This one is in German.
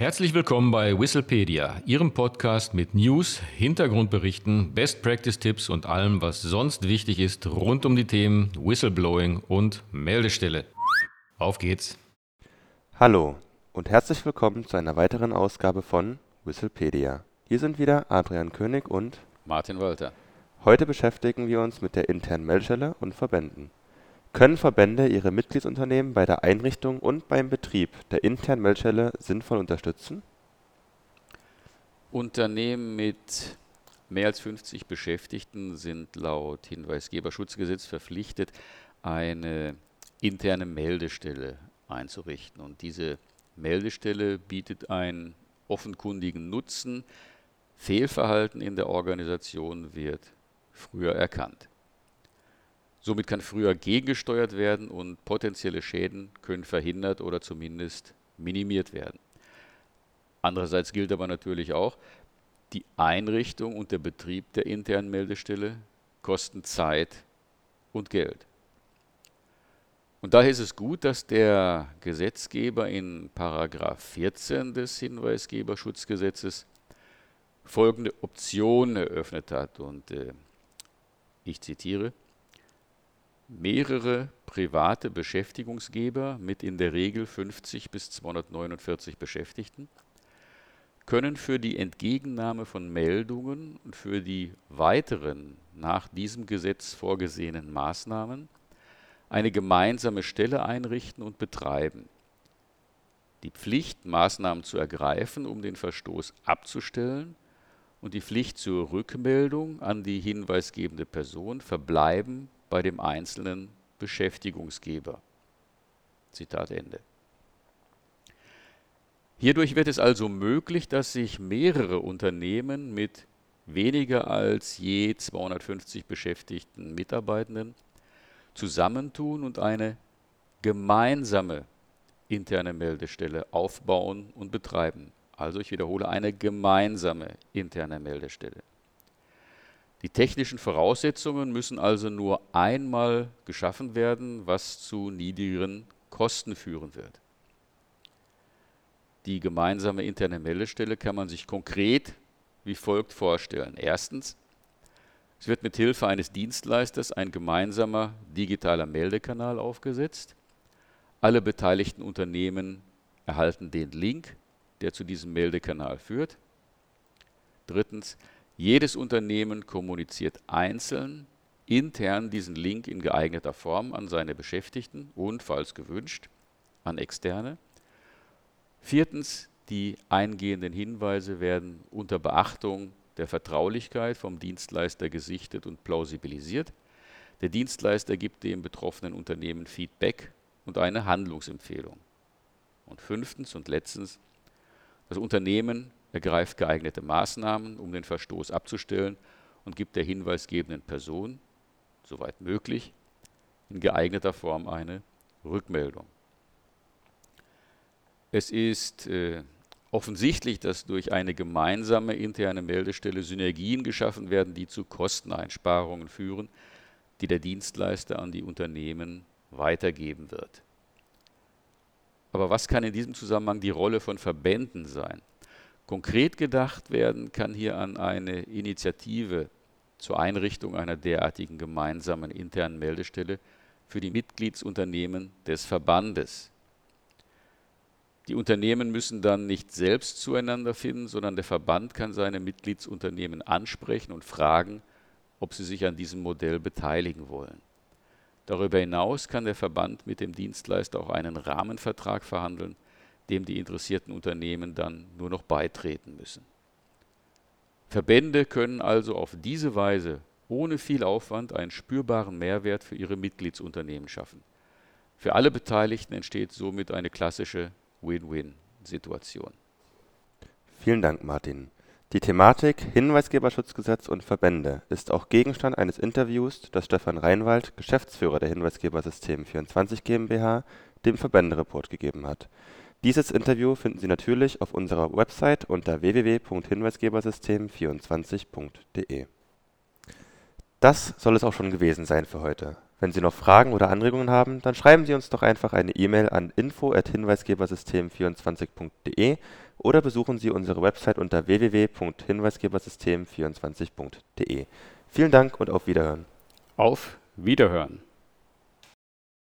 Herzlich willkommen bei Whistlepedia, Ihrem Podcast mit News, Hintergrundberichten, Best Practice Tipps und allem, was sonst wichtig ist rund um die Themen Whistleblowing und Meldestelle. Auf geht's! Hallo und herzlich willkommen zu einer weiteren Ausgabe von Whistlepedia. Hier sind wieder Adrian König und Martin Walter. Heute beschäftigen wir uns mit der internen Meldestelle und Verbänden. Können Verbände ihre Mitgliedsunternehmen bei der Einrichtung und beim Betrieb der internen Meldestelle sinnvoll unterstützen? Unternehmen mit mehr als 50 Beschäftigten sind laut Hinweisgeberschutzgesetz verpflichtet, eine interne Meldestelle einzurichten. Und diese Meldestelle bietet einen offenkundigen Nutzen. Fehlverhalten in der Organisation wird früher erkannt. Somit kann früher gegengesteuert werden und potenzielle Schäden können verhindert oder zumindest minimiert werden. Andererseits gilt aber natürlich auch, die Einrichtung und der Betrieb der internen Meldestelle kosten Zeit und Geld. Und daher ist es gut, dass der Gesetzgeber in Paragraph 14 des Hinweisgeberschutzgesetzes folgende Option eröffnet hat. Und äh, ich zitiere, mehrere private Beschäftigungsgeber mit in der Regel 50 bis 249 Beschäftigten können für die Entgegennahme von Meldungen und für die weiteren nach diesem Gesetz vorgesehenen Maßnahmen eine gemeinsame Stelle einrichten und betreiben. Die Pflicht, Maßnahmen zu ergreifen, um den Verstoß abzustellen, und die Pflicht zur Rückmeldung an die hinweisgebende Person verbleiben bei dem einzelnen Beschäftigungsgeber. Zitat Ende. Hierdurch wird es also möglich, dass sich mehrere Unternehmen mit weniger als je 250 beschäftigten Mitarbeitenden zusammentun und eine gemeinsame interne Meldestelle aufbauen und betreiben. Also ich wiederhole, eine gemeinsame interne Meldestelle. Die technischen Voraussetzungen müssen also nur einmal geschaffen werden, was zu niedrigeren Kosten führen wird. Die gemeinsame interne Meldestelle kann man sich konkret wie folgt vorstellen. Erstens, es wird mit Hilfe eines Dienstleisters ein gemeinsamer digitaler Meldekanal aufgesetzt. Alle beteiligten Unternehmen erhalten den Link, der zu diesem Meldekanal führt. Drittens, jedes Unternehmen kommuniziert einzeln intern diesen Link in geeigneter Form an seine Beschäftigten und, falls gewünscht, an Externe. Viertens, die eingehenden Hinweise werden unter Beachtung der Vertraulichkeit vom Dienstleister gesichtet und plausibilisiert. Der Dienstleister gibt dem betroffenen Unternehmen Feedback und eine Handlungsempfehlung. Und fünftens und letztens, das Unternehmen ergreift geeignete Maßnahmen, um den Verstoß abzustellen und gibt der hinweisgebenden Person, soweit möglich, in geeigneter Form eine Rückmeldung. Es ist äh, offensichtlich, dass durch eine gemeinsame interne Meldestelle Synergien geschaffen werden, die zu Kosteneinsparungen führen, die der Dienstleister an die Unternehmen weitergeben wird. Aber was kann in diesem Zusammenhang die Rolle von Verbänden sein? Konkret gedacht werden kann hier an eine Initiative zur Einrichtung einer derartigen gemeinsamen internen Meldestelle für die Mitgliedsunternehmen des Verbandes. Die Unternehmen müssen dann nicht selbst zueinander finden, sondern der Verband kann seine Mitgliedsunternehmen ansprechen und fragen, ob sie sich an diesem Modell beteiligen wollen. Darüber hinaus kann der Verband mit dem Dienstleister auch einen Rahmenvertrag verhandeln, dem die interessierten Unternehmen dann nur noch beitreten müssen. Verbände können also auf diese Weise ohne viel Aufwand einen spürbaren Mehrwert für ihre Mitgliedsunternehmen schaffen. Für alle Beteiligten entsteht somit eine klassische Win-Win-Situation. Vielen Dank, Martin. Die Thematik Hinweisgeberschutzgesetz und Verbände ist auch Gegenstand eines Interviews, das Stefan Reinwald, Geschäftsführer der Hinweisgebersystem 24 GmbH, dem Verbändereport gegeben hat. Dieses Interview finden Sie natürlich auf unserer Website unter www.hinweisgebersystem24.de. Das soll es auch schon gewesen sein für heute. Wenn Sie noch Fragen oder Anregungen haben, dann schreiben Sie uns doch einfach eine E-Mail an info@hinweisgebersystem24.de oder besuchen Sie unsere Website unter www.hinweisgebersystem24.de. Vielen Dank und auf Wiederhören. Auf Wiederhören.